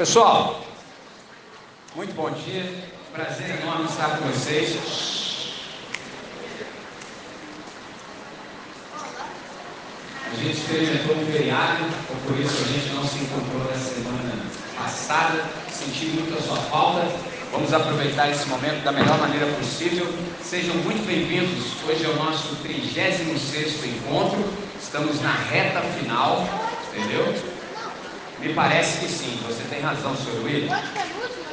Pessoal, muito bom dia. Prazer enorme estar com vocês. A gente experimentou um feriado, então por isso a gente não se encontrou na semana passada. Senti muito a sua falta. Vamos aproveitar esse momento da melhor maneira possível. Sejam muito bem-vindos. Hoje é o nosso 36 encontro. Estamos na reta final, entendeu? Me parece que sim, você tem razão, senhor William.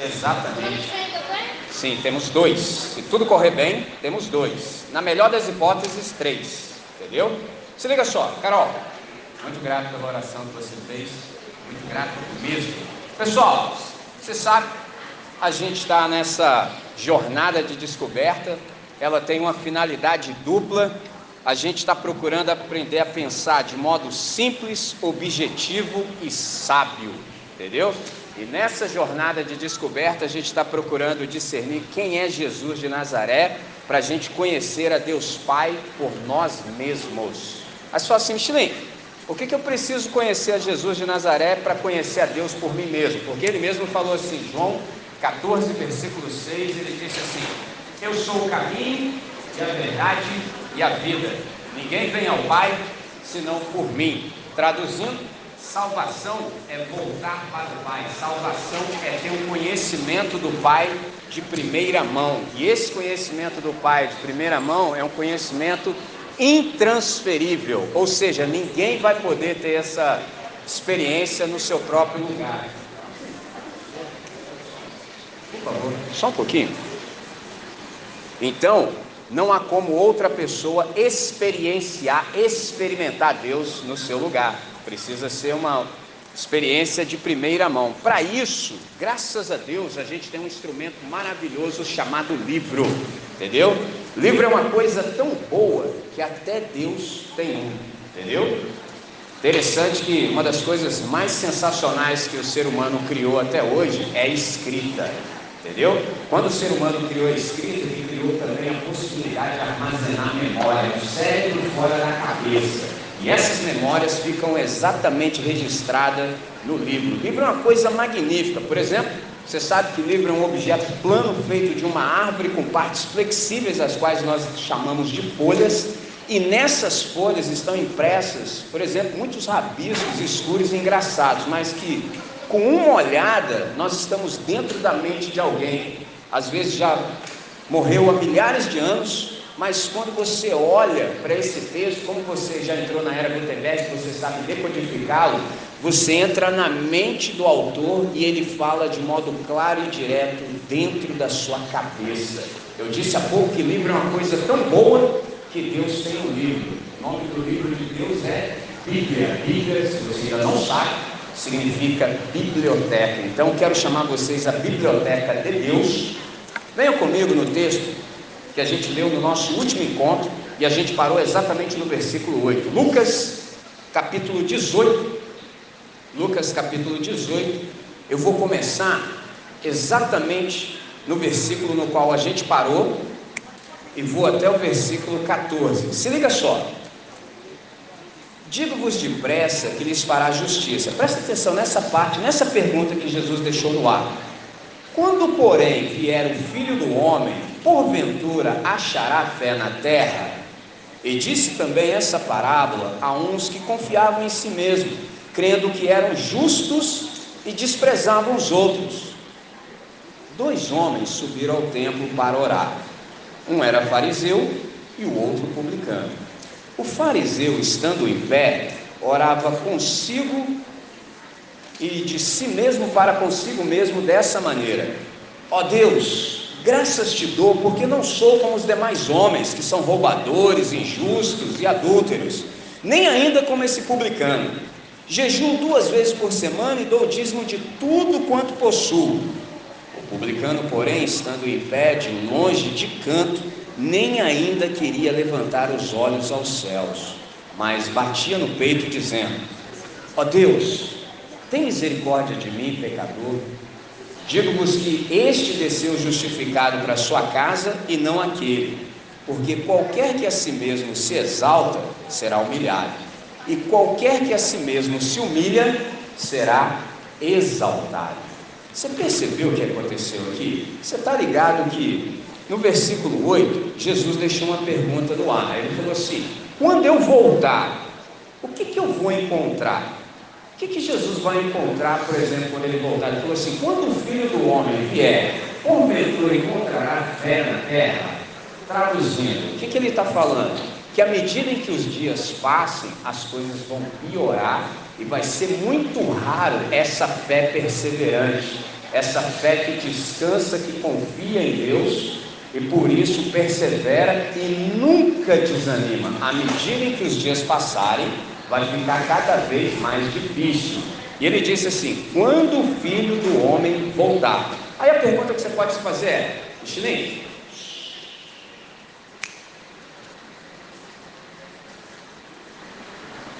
Exatamente. Sim, temos dois. Se tudo correr bem, temos dois. Na melhor das hipóteses, três. Entendeu? Se liga só, Carol. Muito grato pela oração que você fez. Muito grato mesmo. Pessoal, você sabe, a gente está nessa jornada de descoberta. Ela tem uma finalidade dupla a gente está procurando aprender a pensar de modo simples, objetivo e sábio, entendeu? E nessa jornada de descoberta, a gente está procurando discernir quem é Jesus de Nazaré, para a gente conhecer a Deus Pai por nós mesmos. Aí só assim, Michelin, por que, que eu preciso conhecer a Jesus de Nazaré para conhecer a Deus por mim mesmo? Porque ele mesmo falou assim, João 14, versículo 6, ele disse assim: Eu sou o caminho e a verdade e a vida. Ninguém vem ao Pai senão por mim. Traduzindo, salvação é voltar para o Pai. Salvação é ter um conhecimento do Pai de primeira mão. E esse conhecimento do Pai de primeira mão é um conhecimento intransferível, ou seja, ninguém vai poder ter essa experiência no seu próprio lugar. Por favor, só um pouquinho. Então, não há como outra pessoa experienciar, experimentar Deus no seu lugar. Precisa ser uma experiência de primeira mão. Para isso, graças a Deus, a gente tem um instrumento maravilhoso chamado livro. Entendeu? Livro é uma coisa tão boa que até Deus tem um. Entendeu? Interessante que uma das coisas mais sensacionais que o ser humano criou até hoje é escrita. Entendeu? Quando o ser humano criou a escrita, ele criou também a possibilidade de armazenar memória no cérebro fora da cabeça. E essas memórias ficam exatamente registradas no livro. O livro é uma coisa magnífica. Por exemplo, você sabe que livro é um objeto plano feito de uma árvore com partes flexíveis, as quais nós chamamos de folhas. E nessas folhas estão impressas, por exemplo, muitos rabiscos escuros e engraçados, mas que com uma olhada, nós estamos dentro da mente de alguém. Às vezes já morreu há milhares de anos, mas quando você olha para esse texto, como você já entrou na era Gutenberg, você sabe decodificá-lo, você entra na mente do autor e ele fala de modo claro e direto dentro da sua cabeça. Eu disse há pouco que livro é uma coisa tão boa que Deus tem um livro. O nome do livro de Deus é Bíblia. Bíblia, se você ainda não sabe, significa biblioteca. Então quero chamar vocês à biblioteca de Deus. Venham comigo no texto que a gente leu no nosso último encontro e a gente parou exatamente no versículo 8. Lucas capítulo 18. Lucas capítulo 18. Eu vou começar exatamente no versículo no qual a gente parou e vou até o versículo 14. Se liga só. Digo-vos depressa que lhes fará justiça. Presta atenção nessa parte, nessa pergunta que Jesus deixou no ar. Quando, porém, vier o filho do homem, porventura achará fé na terra? E disse também essa parábola a uns que confiavam em si mesmos, crendo que eram justos e desprezavam os outros. Dois homens subiram ao templo para orar. Um era fariseu e o outro publicano. O fariseu, estando em pé, orava consigo e de si mesmo para consigo mesmo dessa maneira: Ó Deus, graças te dou, porque não sou como os demais homens que são roubadores, injustos e adúlteros, nem ainda como esse publicano. Jejuo duas vezes por semana e dou dízimo de tudo quanto possuo. O publicano, porém, estando em pé, de longe, de canto, nem ainda queria levantar os olhos aos céus, mas batia no peito, dizendo: Ó oh Deus, tem misericórdia de mim, pecador. Digo-vos que este desceu justificado para sua casa e não aquele, porque qualquer que a si mesmo se exalta será humilhado, e qualquer que a si mesmo se humilha será exaltado. Você percebeu o que aconteceu aqui? Você está ligado que no versículo 8, Jesus deixou uma pergunta no ar. Ele falou assim: quando eu voltar, o que, que eu vou encontrar? O que, que Jesus vai encontrar, por exemplo, quando ele voltar? Ele falou assim: quando o filho do homem vier, porventura encontrará fé na terra? Traduzindo, o que, que ele está falando? Que à medida em que os dias passem, as coisas vão piorar e vai ser muito raro essa fé perseverante, essa fé que descansa, que confia em Deus e por isso persevera e nunca desanima. À medida em que os dias passarem, vai ficar cada vez mais difícil. E ele disse assim: quando o filho do homem voltar. Aí a pergunta que você pode se fazer é: Chinês,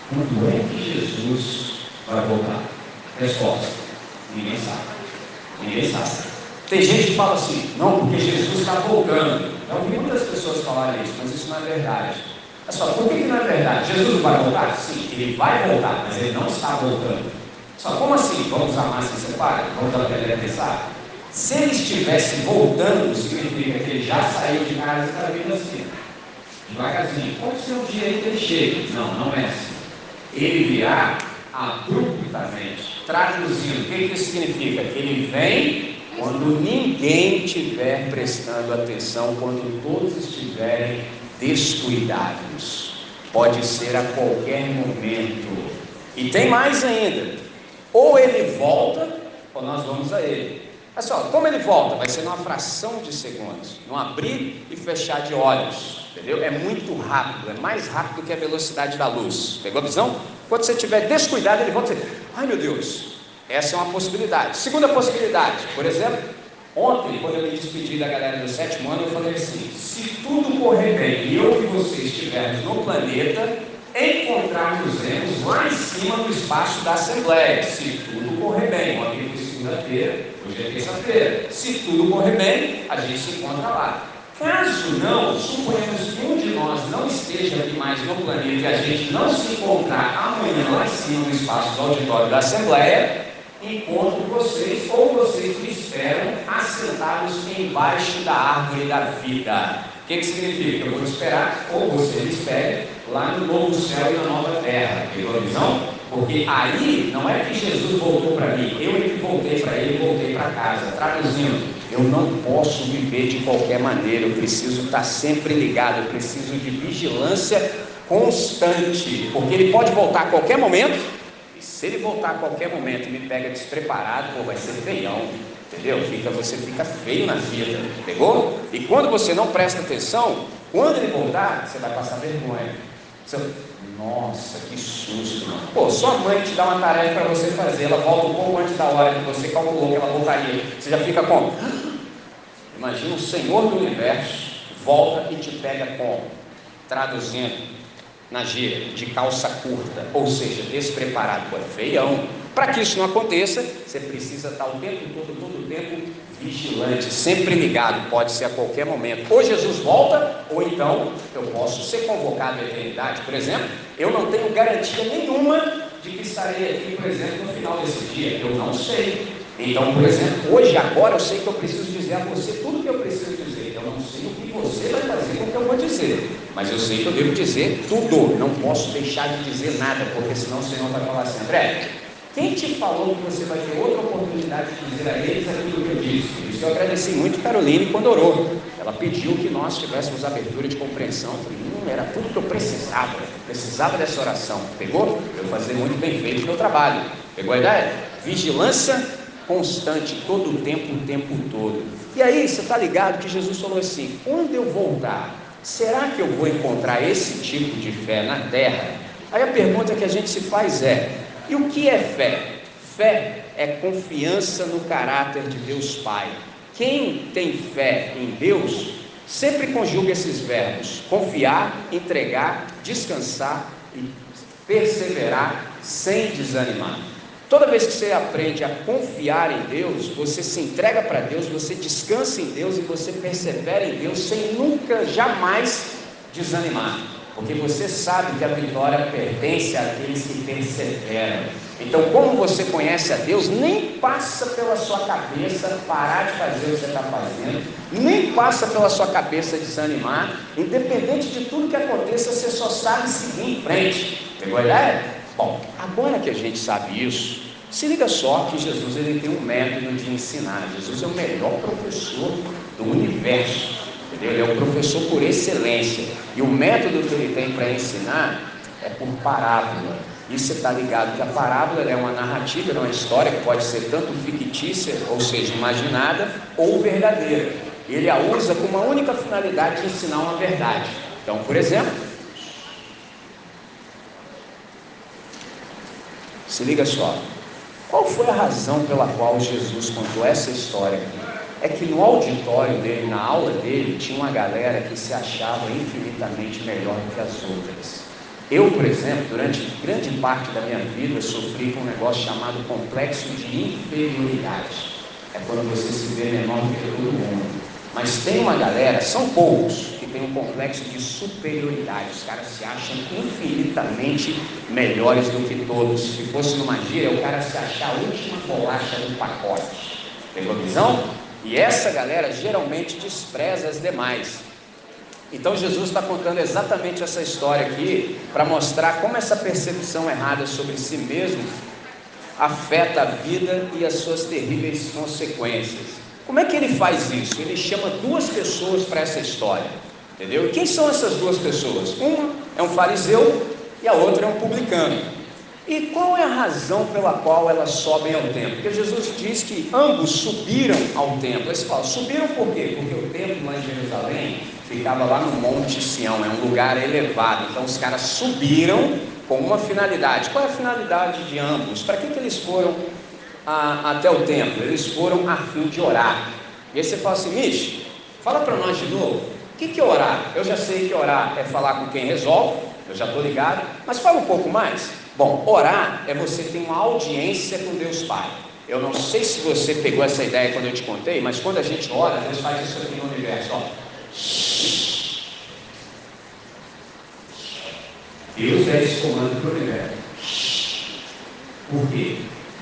quando é que Jesus vai voltar? Resposta: ninguém sabe. Ninguém sabe. Tem gente que fala assim: não, porque Jesus está voltando. Eu ouvi muitas pessoas falarem isso, mas isso não é verdade. Só, por que, que não é verdade? Jesus vai voltar? Sim, ele vai voltar, mas ele não está voltando. Só como assim? Vamos amar se separa? Vamos dar a pensar? Se ele estivesse voltando, significa que ele já saiu de casa e está vindo assim, devagarzinho. Pode ser um dia aí que ele chega. Não, não é assim. Ele virá abruptamente. Traduzindo, o que, que isso significa? Que ele vem quando ninguém estiver prestando atenção, quando todos estiverem descuidados. Pode ser a qualquer momento. E tem mais ainda. Ou ele volta, ou nós vamos a ele. Pessoal, como ele volta? Vai ser numa fração de segundos, num abrir e fechar de olhos, entendeu? É muito rápido, é mais rápido que a velocidade da luz. Pegou a visão? Quando você estiver descuidado, ele volta e Ai meu Deus, essa é uma possibilidade. Segunda possibilidade, por exemplo, ontem, quando eu me despedi da galera do sétimo ano, eu falei assim: se tudo correr bem e eu e você estivermos no planeta, encontrarmos lá em cima do espaço da Assembleia. Se tudo correr bem, ontem foi segunda-feira, hoje é terça-feira. Se tudo correr bem, a gente se encontra lá. Caso não, suponhamos que um de nós não esteja aqui mais no planeta e a gente não se encontrar amanhã lá em cima no espaço do auditório da Assembleia, encontro vocês ou vocês me esperam assentados embaixo da árvore da vida. O que, que significa? Eu vou esperar ou você me espere lá no novo céu e na nova terra. Pegou a visão? Porque aí não é que Jesus voltou para mim, eu é que voltei para ele, voltei para casa. Traduzindo, eu não posso viver de qualquer maneira, eu preciso estar sempre ligado, eu preciso de vigilância constante, porque ele pode voltar a qualquer momento se ele voltar a qualquer momento e me pega despreparado, pô, vai ser feião, entendeu? Fica, você fica feio na vida, pegou? E quando você não presta atenção, quando ele voltar, você vai passar vergonha. Você, nossa, que susto, mano. Pô, sua mãe te dá uma tarefa para você fazer, ela volta um pouco antes da hora que você calculou que ela voltaria. Você já fica como? Imagina o Senhor do Universo volta e te pega como? Traduzindo, na gíria, de calça curta, ou seja, despreparado, é feião. Para que isso não aconteça, você precisa estar o tempo todo, todo o tempo vigilante, sempre ligado, pode ser a qualquer momento. Ou Jesus volta, ou então eu posso ser convocado à eternidade. Por exemplo, eu não tenho garantia nenhuma de que estarei aqui, por exemplo, no final desse dia. Eu não sei. Então, por exemplo, hoje, agora, eu sei que eu preciso dizer a você tudo o que eu preciso dizer. Eu não sei o que você vai fazer com o que eu vou dizer, mas eu sei que eu devo dizer tudo. Não posso deixar de dizer nada, porque senão o Senhor vai falar assim: André, quem te falou que você vai ter outra oportunidade de dizer a eles aquilo que eu disse? Isso eu agradeci muito Caroline quando orou. Ela pediu que nós tivéssemos abertura de compreensão. Eu falei, hum, era tudo que eu precisava. Precisava dessa oração. Pegou? Eu fazer muito bem feito o meu trabalho. Pegou a ideia? Vigilância constante, todo o tempo, o tempo todo. E aí você está ligado que Jesus falou assim: quando eu voltar, será que eu vou encontrar esse tipo de fé na terra? Aí a pergunta que a gente se faz é: e o que é fé? Fé é confiança no caráter de Deus Pai. Quem tem fé em Deus sempre conjuga esses verbos: confiar, entregar, descansar e perseverar sem desanimar. Toda vez que você aprende a confiar em Deus, você se entrega para Deus, você descansa em Deus e você persevera em Deus sem nunca, jamais desanimar. Porque você sabe que a vitória pertence àqueles que perseveram. Então, como você conhece a Deus, nem passa pela sua cabeça parar de fazer o que você está fazendo, nem passa pela sua cabeça desanimar, independente de tudo que aconteça, você só sabe seguir em frente. Pegou a ideia? Bom, agora que a gente sabe isso, se liga só que Jesus ele tem um método de ensinar. Jesus é o melhor professor do universo. Entendeu? Ele é o professor por excelência. E o método que ele tem para ensinar é por parábola. Você está ligado que a parábola é uma narrativa, é uma história que pode ser tanto fictícia, ou seja, imaginada, ou verdadeira. Ele a usa com uma única finalidade de ensinar uma verdade. Então, por exemplo, se liga só. Qual foi a razão pela qual Jesus contou essa história? É que no auditório dele, na aula dele, tinha uma galera que se achava infinitamente melhor que as outras. Eu, por exemplo, durante grande parte da minha vida, sofri com um negócio chamado complexo de inferioridade. É quando você se vê menor do que todo mundo. Mas tem uma galera, são poucos, que tem um complexo de superioridade. Os caras se acham infinitamente melhores do que todos. Se fosse numa gíria, o cara se achar a última bolacha do pacote. Pegou a visão? E essa galera geralmente despreza as demais. Então Jesus está contando exatamente essa história aqui para mostrar como essa percepção errada sobre si mesmo afeta a vida e as suas terríveis consequências. Como é que ele faz isso? Ele chama duas pessoas para essa história, entendeu? E quem são essas duas pessoas? Uma é um fariseu e a outra é um publicano. E qual é a razão pela qual elas sobem ao templo? Porque Jesus diz que ambos subiram ao templo. Eles falam, subiram por quê? Porque o templo lá em Jerusalém ficava lá no Monte Sião, é um lugar elevado. Então os caras subiram com uma finalidade. Qual é a finalidade de ambos? Para que, que eles foram a, até o templo? Eles foram a fim de orar. E aí você fala assim, Mish, fala para nós de novo. O que, que é orar? Eu já sei que orar é falar com quem resolve, eu já estou ligado, mas fala um pouco mais. Bom, orar é você ter uma audiência com Deus Pai. Eu não sei se você pegou essa ideia quando eu te contei, mas quando a gente ora, Deus faz isso aqui no universo. Ó. Deus é esse comando para o universo. Por quê?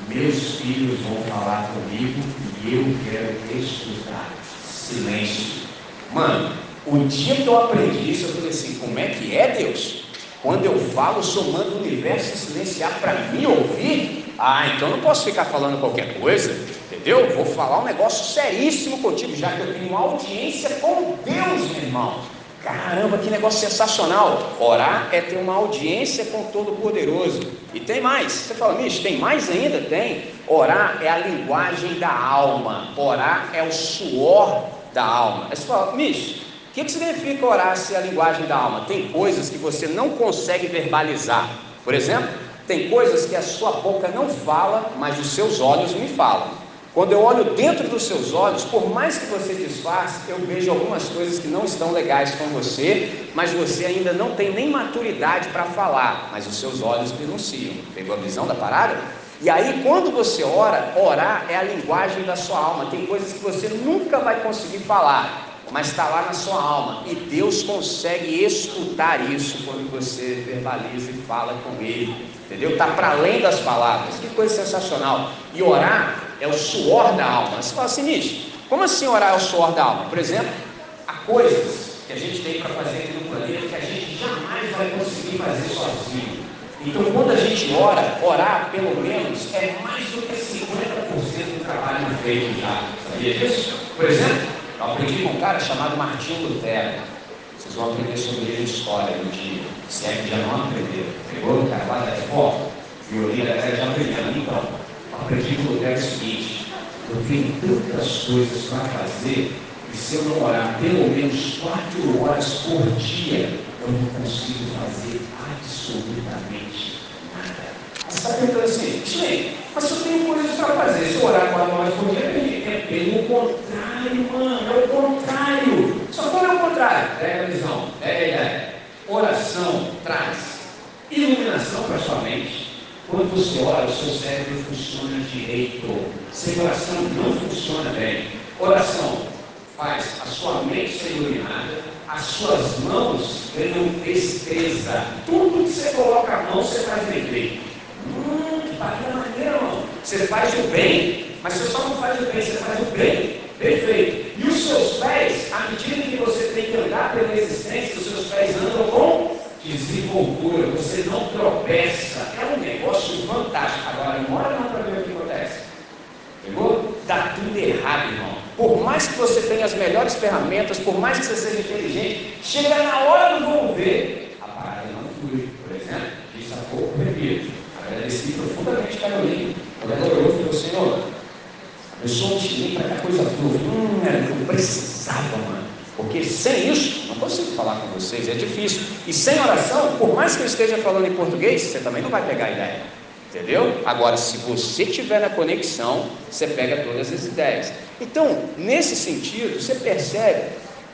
Meus filhos vão falar comigo e eu quero escutar. Silêncio. Mano, o dia que eu aprendi isso, eu falei assim: como é que é Deus? Quando eu falo, somando o universo silenciar para mim ouvir, ah, então não posso ficar falando qualquer coisa, entendeu? Vou falar um negócio seríssimo contigo, já que eu tenho uma audiência com Deus, meu irmão. Caramba, que negócio sensacional! Orar é ter uma audiência com Todo-Poderoso. E tem mais. Você fala, Mish, tem mais ainda? Tem. Orar é a linguagem da alma. Orar é o suor da alma. Aí você fala, Mish, que, que significa orar se é a linguagem da alma? Tem coisas que você não consegue verbalizar. Por exemplo, tem coisas que a sua boca não fala, mas os seus olhos me falam. Quando eu olho dentro dos seus olhos, por mais que você disfarce, eu vejo algumas coisas que não estão legais com você, mas você ainda não tem nem maturidade para falar, mas os seus olhos denunciam. Pegou a visão da parada? E aí, quando você ora, orar é a linguagem da sua alma. Tem coisas que você nunca vai conseguir falar, mas está lá na sua alma. E Deus consegue escutar isso quando você verbaliza e fala com Ele. Entendeu? Está para além das palavras. Que coisa sensacional. E orar é o suor da alma. Você fala assim, Nish, como assim orar é o suor da alma? Por exemplo, há coisas que a gente tem para fazer aqui no planeta que a gente jamais vai conseguir fazer sozinho. Então, quando a gente ora, orar pelo menos é mais do que 50% do trabalho feito já. Sabia disso? Por exemplo, eu aprendi com um cara chamado Martinho Lutero. Vocês vão aprender sobre ele história no dia. Se é que já não aprenderam. Pegou o cara lá da reforma, violino, a galera já aprendendo. Então, aprendi com Lutero o seguinte: eu tenho tantas coisas para fazer e se eu não orar pelo menos quatro horas por dia, eu não consigo fazer absolutamente nada. Você está perguntando assim, gente, mas eu tenho coisas para fazer. Se eu orar quatro horas por dia, pelo contrário, mano, é o contrário. Só qual é o contrário? Pega a visão, pega a ideia. Oração traz iluminação para sua mente. Quando você ora, o seu cérebro funciona direito. Sem oração não funciona bem. Oração faz a sua mente ser iluminada, as suas mãos ganham destreza. Tudo que você coloca a mão, você faz bem. Hum, que bacana maneira, irmão. Você faz o bem, mas você só não faz o bem, você faz o bem. Perfeito. E os seus pés, à medida que você tem que andar pela existência, os seus pés andam com desenvoltura, você não tropeça. É um negócio fantástico. Agora, mora não para ver o que acontece. Pegou? Dá tudo errado, irmão. Por mais que você tenha as melhores ferramentas, por mais que você seja inteligente, chega na hora do vamos ver, a parada não flui. Por exemplo, disse há pouco, repito, agradeci profundamente Carolina. Ela orou, falou, Senhor, eu um chinês para que a coisa flua. Hum, eu precisava, mano. Porque sem isso, não consigo falar com vocês, é difícil. E sem oração, por mais que eu esteja falando em português, você também não vai pegar a ideia. Entendeu? Agora, se você tiver na conexão, você pega todas as ideias. Então, nesse sentido, você percebe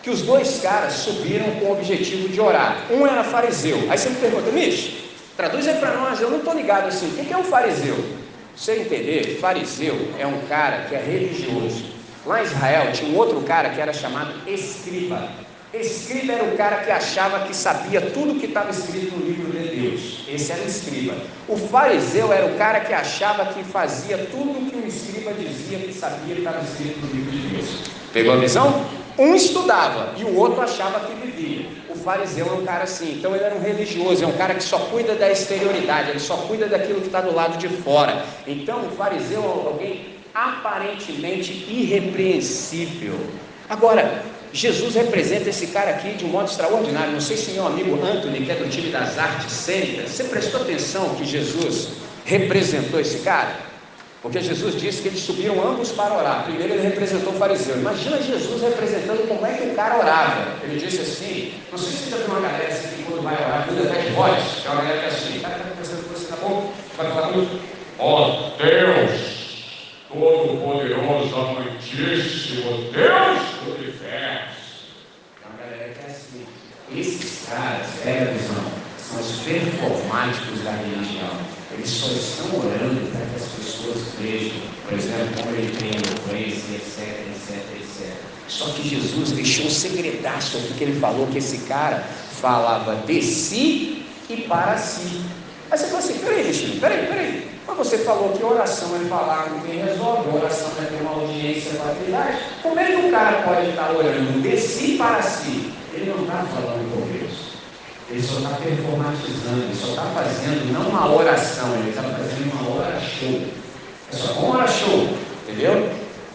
que os dois caras subiram com o objetivo de orar. Um era fariseu. Aí você me pergunta, Mish, traduz aí para nós, eu não estou ligado assim. O que é um fariseu? Você entender, fariseu é um cara que é religioso. Lá em Israel tinha um outro cara que era chamado escriba. Escriba era o cara que achava que sabia tudo que estava escrito no livro de Deus. Esse era o escriba. O fariseu era o cara que achava que fazia tudo o que o escriba dizia que sabia que estava escrito no livro de Deus. Pegou a visão? Um estudava e o outro achava que vivia. O fariseu é um cara assim, então ele era um religioso, é um cara que só cuida da exterioridade, ele só cuida daquilo que está do lado de fora. Então o fariseu é alguém aparentemente irrepreensível. Agora, Jesus representa esse cara aqui de um modo extraordinário. Não sei se meu amigo Anthony, que é do time das artes cênicas, você prestou atenção que Jesus representou esse cara? Porque Jesus disse que eles subiram ambos para orar. Primeiro ele representou o fariseu. Imagina Jesus representando como é que o cara orava. Ele disse assim: Não sei se você já uma galera assim que quando vai orar, cuida até de voz. É uma galera que é assim: cara está representando você, tá bom? Vai falar. Ó oh, Deus! Todo-Poderoso, Amantíssimo, Deus do Universo. É uma galera que é assim. Esses caras, é a visão, são os performáticos da religião. Eles só estão orando para que as pessoas vejam, por exemplo, como ele tem eloquência, etc, etc, etc. Só que Jesus deixou um segredaço aqui que ele falou que esse cara falava de si e para si. Aí você fala assim, peraí, Cristina, peraí, peraí. Mas você falou que oração é falar com quem resolve, oração é ter uma audiência atividade. Como é que o cara pode estar orando de si para si? Ele não está falando com Deus. Ele só está performatizando, ele só está fazendo não uma oração, ele está fazendo uma hora show. Só hora show, entendeu?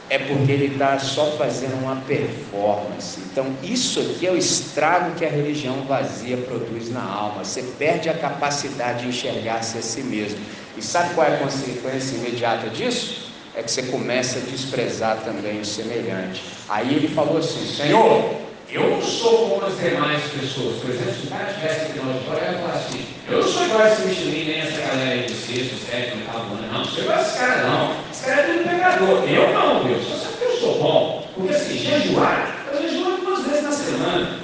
É porque ele está só fazendo uma performance. Então, isso aqui é o estrago que a religião vazia produz na alma. Você perde a capacidade de enxergar-se a si mesmo. E sabe qual é a consequência imediata disso? É que você começa a desprezar também o semelhante. Aí ele falou assim: Senhor, eu não sou como as demais pessoas. Por exemplo, se o cara tivesse aqui na auditório, ia falar assim: não sou igual a esse Michelin, nem essa galera aí de sexto, sétimo, oitavo ano. Não, não sou igual a esse cara, não. Esse cara é tudo pecador. Eu não, Deus. Só sabe que eu sou bom. Porque assim, jejuar, eu jejuo duas vezes na semana.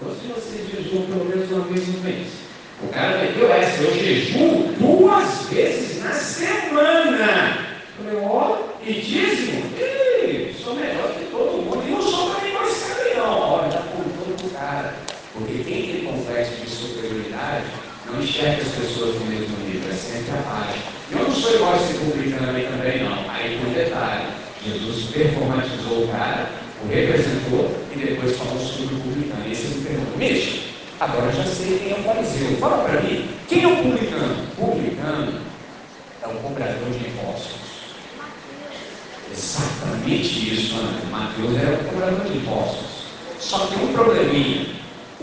Quantos de vocês jejuam pelo menos uma vez no mês? O cara meteu essa, eu jejuo duas vezes na semana. Eu falei, ó, e dízimo? Ih, sou melhor que todo mundo. E não sou mim esse cara não. Olha, já contou pro cara. Porque quem tem complexo de superioridade não enxerga as pessoas no mesmo nível, é sempre abaixo. Eu não sou igual a esse publicano também, não. Aí tem um detalhe. Jesus performatizou o cara, o representou e depois falou sobre o publicano. E esse me perguntou, Micho, Agora já sei quem é o fariseu. Fala para mim, quem é o publicano? O publicano é o cobrador de impostos. Exatamente isso, Ana. Mateus era o cobrador de impostos. Só que um probleminha.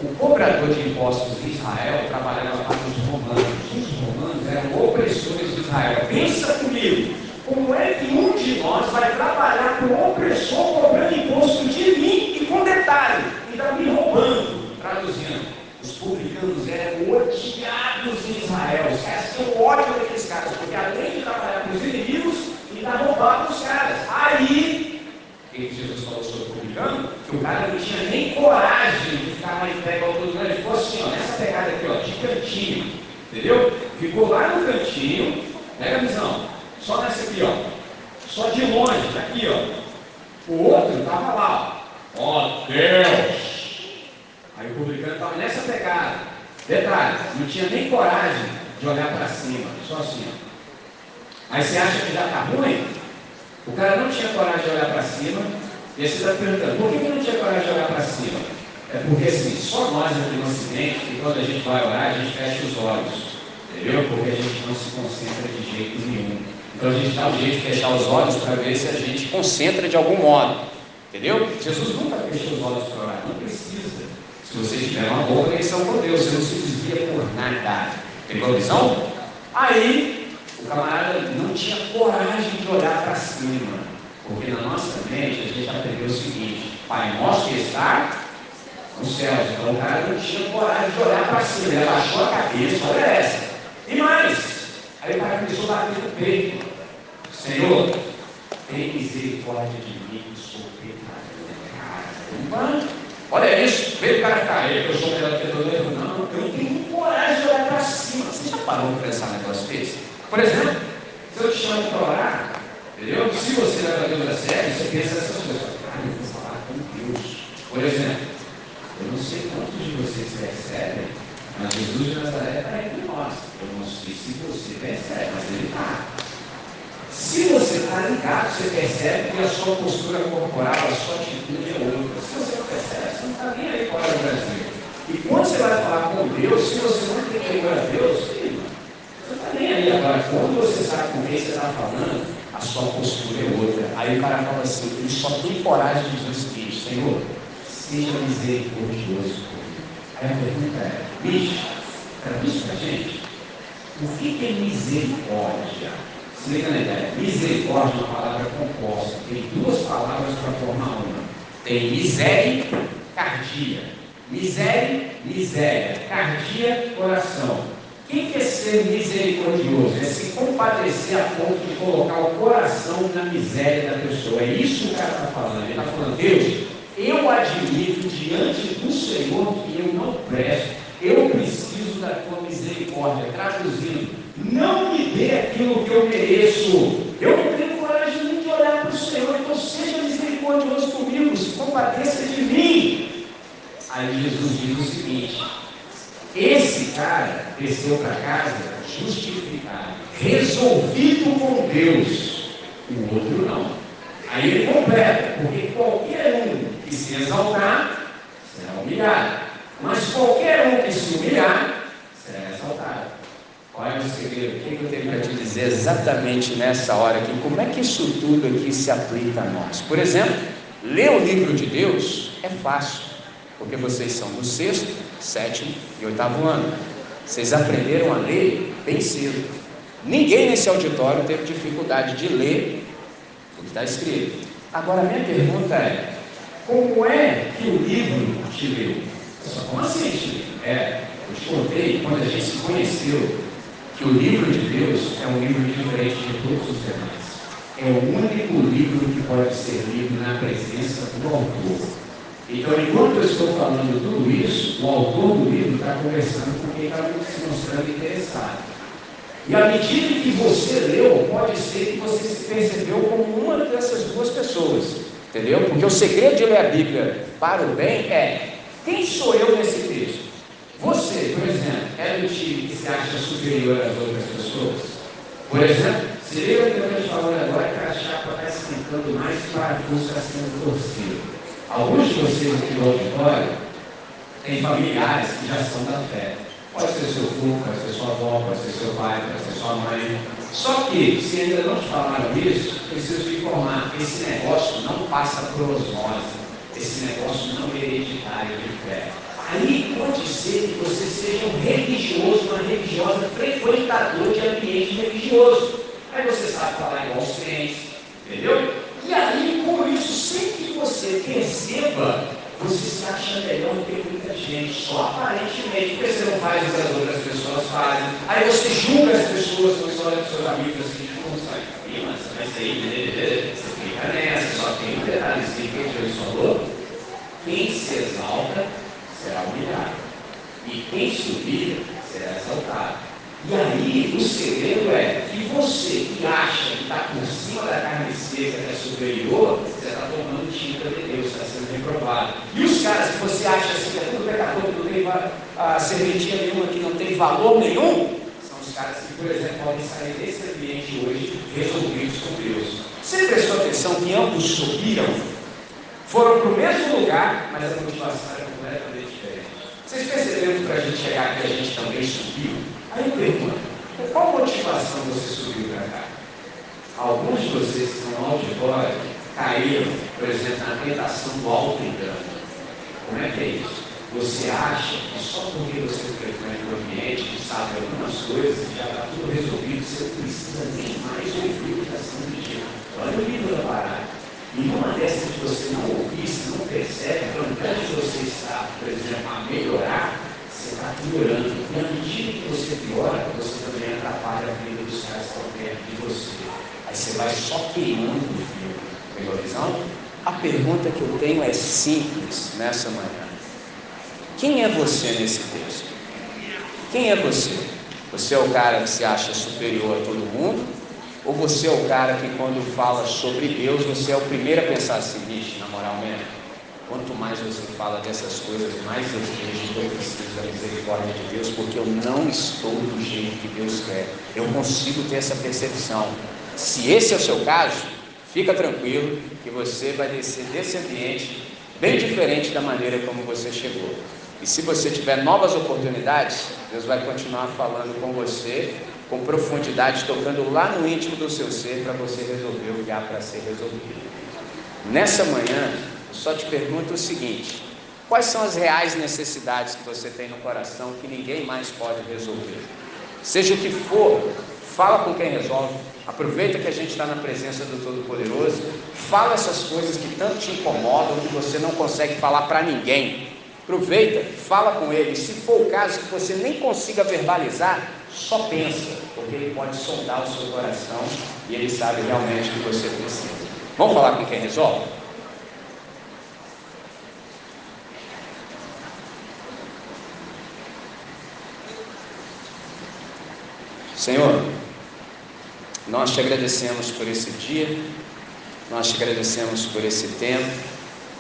O cobrador de impostos de Israel trabalhava para os romanos. Os romanos eram opressores de Israel. Pensa comigo. Como é que um de nós vai trabalhar com o opressor cobrando imposto de mim e com detalhe, ainda me roubando? Traduzindo, os publicanos eram odiados em Israel. Os caras tinham ódio daqueles caras, porque além de trabalhar com os inimigos, ainda roubavam os caras. Aí, o que Jesus falou sobre o publicano? Que o cara não tinha nem coragem de ficar mais pé igual todos Ele ficou assim, ó, nessa pegada aqui, ó, de cantinho. Entendeu? Ficou lá no cantinho, pega a visão, só nessa aqui, ó. Só de longe, aqui, ó. O outro estava lá, ó. Ó Deus! Aí o publicano estava nessa pegada. Detalhe, não tinha nem coragem de olhar para cima, só assim. Aí você acha que já está ruim? O cara não tinha coragem de olhar para cima, e aí você está perguntando, por que ele não tinha coragem de olhar para cima? É porque assim, só nós aqui no Ocidente, que quando a gente vai orar, a gente fecha os olhos. Entendeu? Porque a gente não se concentra de jeito nenhum. Então a gente dá um jeito de fechar os olhos para ver se a gente concentra de algum modo. Entendeu? Jesus nunca fechou os olhos para orar, não precisa. Se você tiver uma boa conexão com Deus, você não se desvia por nada. Tem visão? Aí, o camarada não tinha coragem de olhar para cima. Porque na nossa mente a gente aprendeu o seguinte: Pai nosso que está nos céus. Então o cara não tinha coragem de olhar para cima, ele abaixou a cabeça, olha essa. E mais, aí o cara começou a bater no peito. Senhor, tem misericórdia de mim, que sou pecador. Caramba! Olha isso, veio o cara cair, eu sou melhor mundo. Não, eu não tenho coragem de olhar para cima. Você já parou para pensar um negócio desse? Por exemplo, se eu te chamo para orar, entendeu? Se você leva Deus a sério, você pensa essas coisas. Cara, eu vou falar com Deus. Por exemplo, eu não sei quantos de vocês percebem mas Jesus de Nazaré está entre nós. Eu não sei se você percebe, mas ele está. Se você está ligado, você percebe que a sua postura corporal, a sua atitude é outra. Se você não percebe, você não está nem aí fora do Brasil. E quando você vai falar com Deus, se você não tem temor a Deus, filho, você não está nem aí. Agora, quando você sabe com quem você está falando, a sua postura é outra. Assim, ele só tem coragem de dizer o seguinte, Senhor, seja misericordioso Aí a pergunta é, bicho, traduz para a gente, o que é misericórdia? Se liga na ideia, misericórdia é uma palavra composta, tem duas palavras para formar uma. Tem miséria, cardia. Miséria, miséria. Cardia, coração. O que é ser misericordioso? É se compadecer a ponto de colocar o coração na miséria da pessoa. É isso que o cara está falando. Ele está falando, Deus, eu admito diante do Senhor que eu não presto, eu preciso da tua misericórdia. Traduzindo, não me dê aquilo que eu mereço. Eu não tenho coragem nem de olhar para o Senhor, então seja misericordioso comigo, se compadeça de mim. Aí Jesus diz o seguinte: esse cara desceu para casa justificado, resolvido com Deus, o outro não. Aí ele completa, porque qualquer um que se exaltar será humilhado. Mas qualquer um que se humilhar será exaltado. Qual é o segredo? O que eu tenho para te dizer exatamente nessa hora aqui? Como é que isso tudo aqui se aplica a nós? Por exemplo, ler o livro de Deus é fácil, porque vocês são do sexto, sétimo e oitavo ano. Vocês aprenderam a ler bem cedo. Ninguém nesse auditório teve dificuldade de ler o que está escrito. Agora, minha pergunta é: como é que o livro te leu? Só como assim, te É, eu te contei quando a gente se conheceu que o livro de Deus é um livro diferente de todos os demais. É o único livro que pode ser lido na presença do autor. Então, enquanto eu estou falando tudo isso, o autor do livro está conversando com quem está se mostrando interessado. E à medida que você leu, pode ser que você se percebeu como uma dessas duas pessoas. Entendeu? Porque o segredo de ler a Bíblia para o bem é: quem sou eu nesse texto? Você, por exemplo, é do time que se acha superior às outras pessoas? Por exemplo, se eu estou falando agora que a chapa está esquentando mais para a está sendo torcido. Alguns de vocês aqui do auditório têm familiares que já são da fé. Pode ser seu filho, pode ser sua avó, pode ser seu pai, pode ser sua mãe, só que, se ainda não te falaram isso, preciso te informar: esse negócio não passa por osmose, esse negócio não é hereditário de fé. Aí pode ser que você seja um religioso, uma religiosa, frequentador de ambiente religioso. Aí você sabe falar igual os crentes, entendeu? E aí, com isso, sempre que você perceba você se acha melhor do que muita gente, só aparentemente, porque você não faz o que as outras pessoas fazem. Aí você julga as pessoas, você olha para seus amigos assim, não sai aqui, mas vai sair, você fica nessa, só tem um detalhezinho que Jesus falou. Quem se exalta será humilhado, e quem subir será exaltado. E aí, o segredo é que você que acha que está por cima da carne seca, que é superior, você está tomando tinta de Deus, está sendo reprovado. E os caras que você acha assim, que é tudo pecador, que não tem a serventia nenhuma, que não tem valor nenhum, são os caras que, por exemplo, podem sair desse ambiente hoje resolvidos com Deus. Você prestou atenção que ambos subiram? Foram para o mesmo lugar, mas a motivação era completamente diferente. Vocês perceberam que para a gente chegar aqui a gente também subiu? Aí eu pergunto, qual motivação você subiu para cá? Alguns de vocês que estão no auditório caíram, por exemplo, na tentação do alto engano. Como é que é isso? Você acha que só porque você frequenta o ambiente, que sabe algumas coisas, já está tudo resolvido, você não precisa nem mais ouvir o que está sendo dito. Olha o livro da parada. E numa dessas que você não ouvir, você não percebe, ao invés de você estar, por exemplo, a melhorar, está piorando. À medida que você piora, você também atrapalha a vida dos caras que estão perto de você. Aí você vai só queimando o fio. Pegou a visão? A pergunta que eu tenho é simples nessa manhã. Quem é você nesse texto? Quem é você? Você é o cara que se acha superior a todo mundo? Ou você é o cara que, quando fala sobre Deus, você é o primeiro a pensar assim, bicho, na moral mesmo? Quanto mais você fala dessas coisas, mais eu vejo que eu preciso da misericórdia de Deus, porque eu não estou do jeito que Deus quer. Eu consigo ter essa percepção. Se esse é o seu caso, fica tranquilo que você vai descer desse ambiente bem diferente da maneira como você chegou. E se você tiver novas oportunidades, Deus vai continuar falando com você, com profundidade, tocando lá no íntimo do seu ser para você resolver o que há para ser resolvido. Nessa manhã, eu só te pergunto o seguinte: quais são as reais necessidades que você tem no coração que ninguém mais pode resolver? Seja o que for, fala com quem resolve. Aproveita que a gente está na presença do Todo-Poderoso. Fala essas coisas que tanto te incomodam que você não consegue falar para ninguém. Aproveita, fala com ele. Se for o caso que você nem consiga verbalizar, só pensa, porque ele pode sondar o seu coração e ele sabe realmente o que você precisa. Vamos falar com quem resolve? Senhor, nós te agradecemos por esse dia, nós te agradecemos por esse tempo,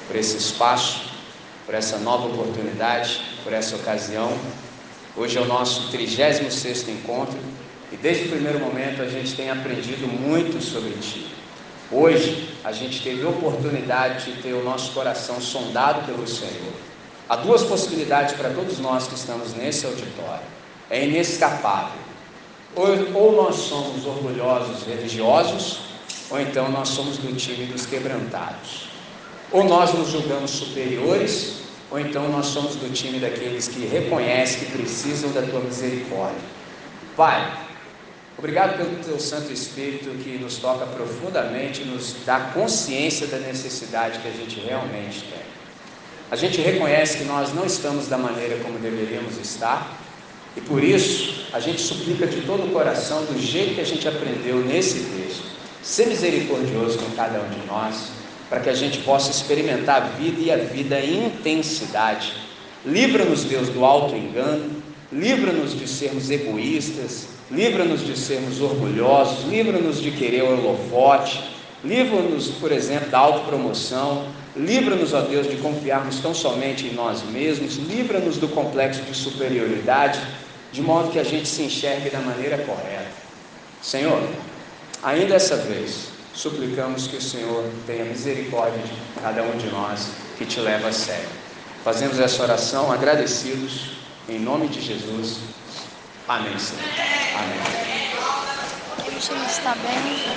por esse espaço por essa nova oportunidade, por essa ocasião. Hoje é o nosso 36 encontro e desde o primeiro momento a gente tem aprendido muito sobre Ti. Hoje a gente teve a oportunidade de ter o nosso coração sondado pelo Senhor. Há duas possibilidades para todos nós que estamos nesse auditório. É inescapável. Ou, ou nós somos orgulhosos religiosos, ou então nós somos do time dos quebrantados. Ou nós nos julgamos superiores, ou então nós somos do time daqueles que reconhecem que precisam da tua misericórdia. Pai, obrigado pelo teu Santo Espírito que nos toca profundamente, nos dá consciência da necessidade que a gente realmente tem. A gente reconhece que nós não estamos da maneira como deveríamos estar, e por isso a gente suplica de todo o coração, do jeito que a gente aprendeu nesse texto, ser misericordioso com cada um de nós para que a gente possa experimentar a vida e a vida em intensidade. Livra-nos, Deus, do alto engano, livra-nos de sermos egoístas, livra-nos de sermos orgulhosos, livra-nos de querer o holofote, livra-nos, por exemplo, da autopromoção, livra-nos, ó Deus, de confiarmos tão somente em nós mesmos, livra-nos do complexo de superioridade, de modo que a gente se enxergue da maneira correta. Senhor, ainda essa vez, suplicamos que o Senhor tenha misericórdia de cada um de nós que te leva a sério. Fazemos essa oração agradecidos, em nome de Jesus. Amém, Senhor. Amém. O está bem.